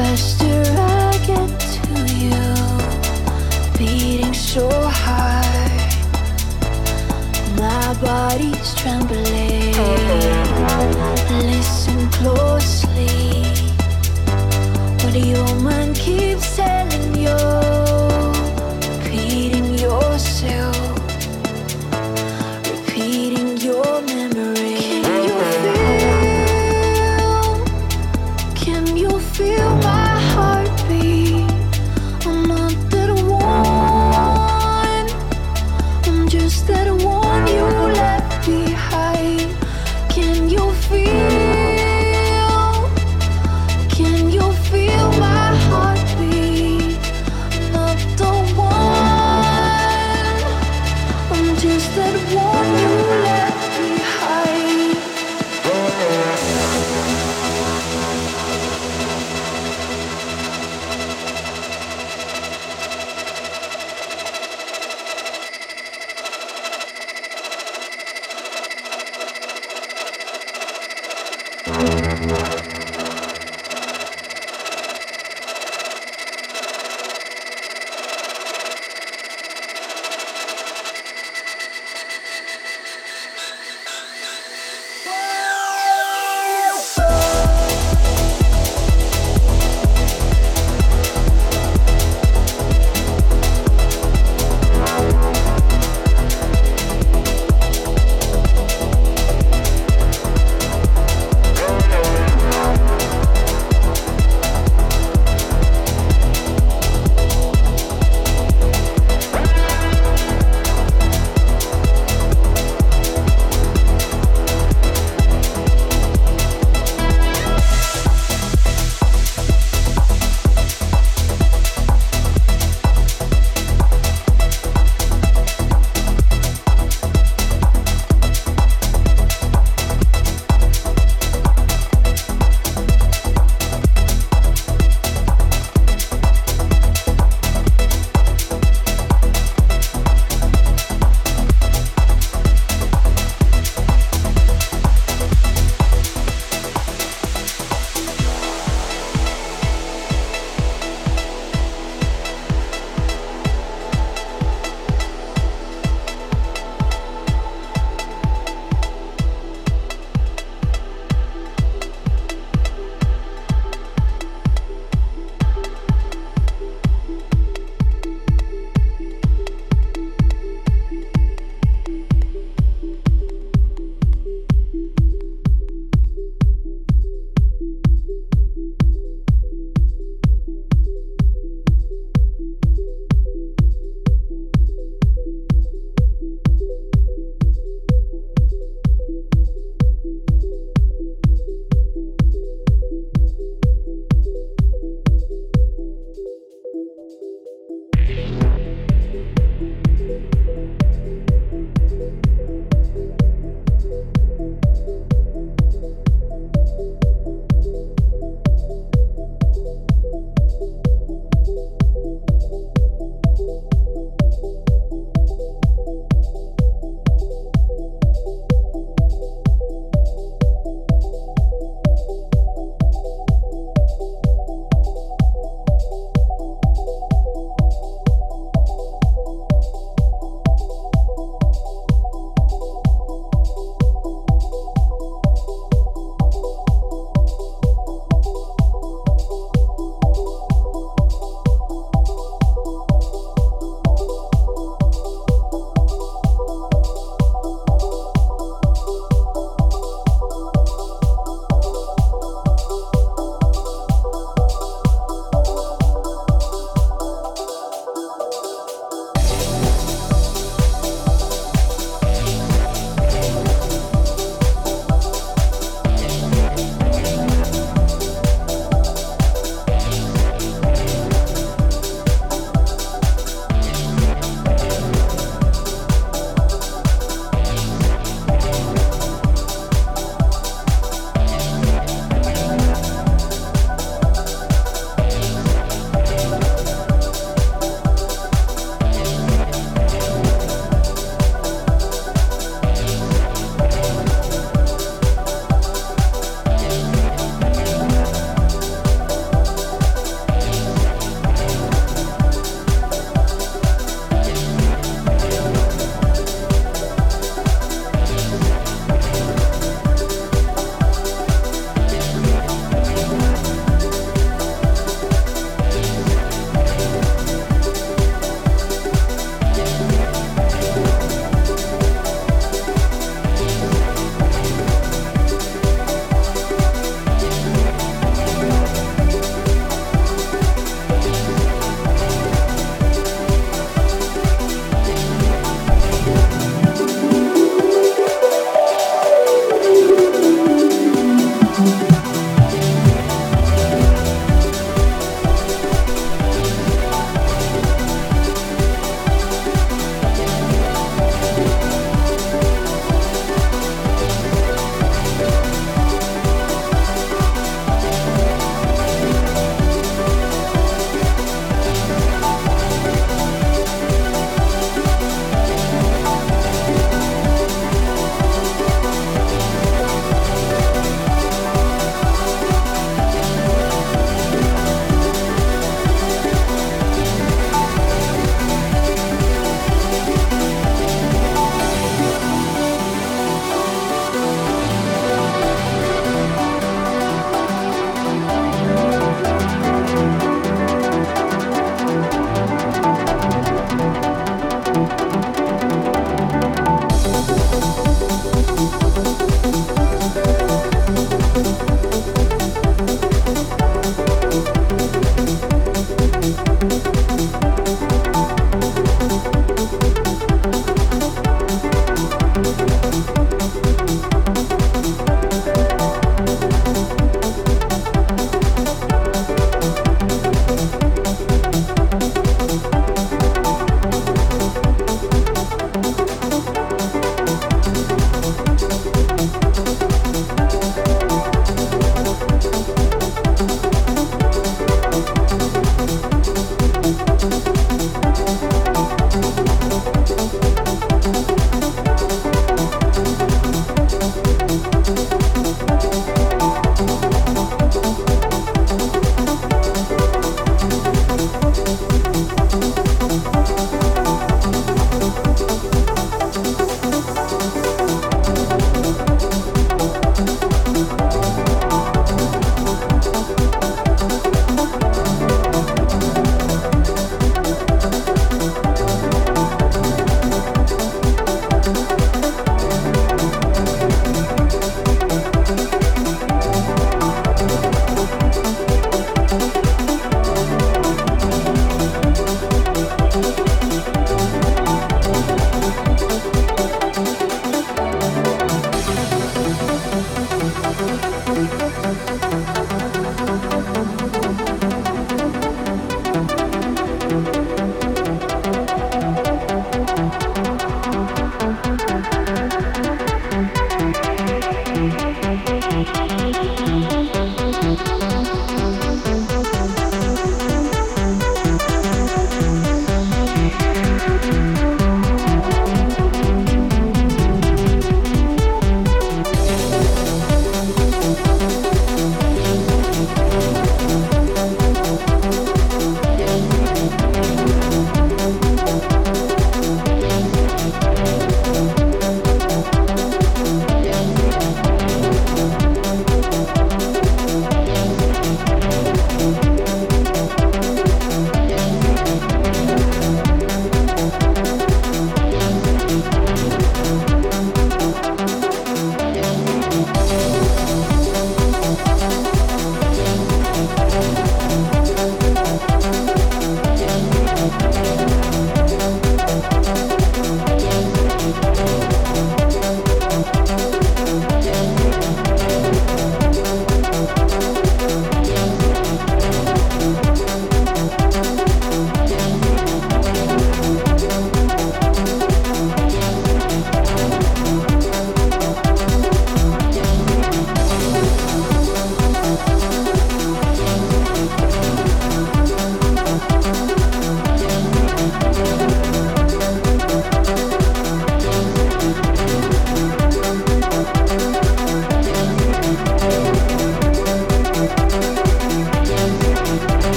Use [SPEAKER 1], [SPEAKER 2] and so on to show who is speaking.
[SPEAKER 1] faster I get to you, beating so hard, my body's trembling. Listen closely, what keeps telling you.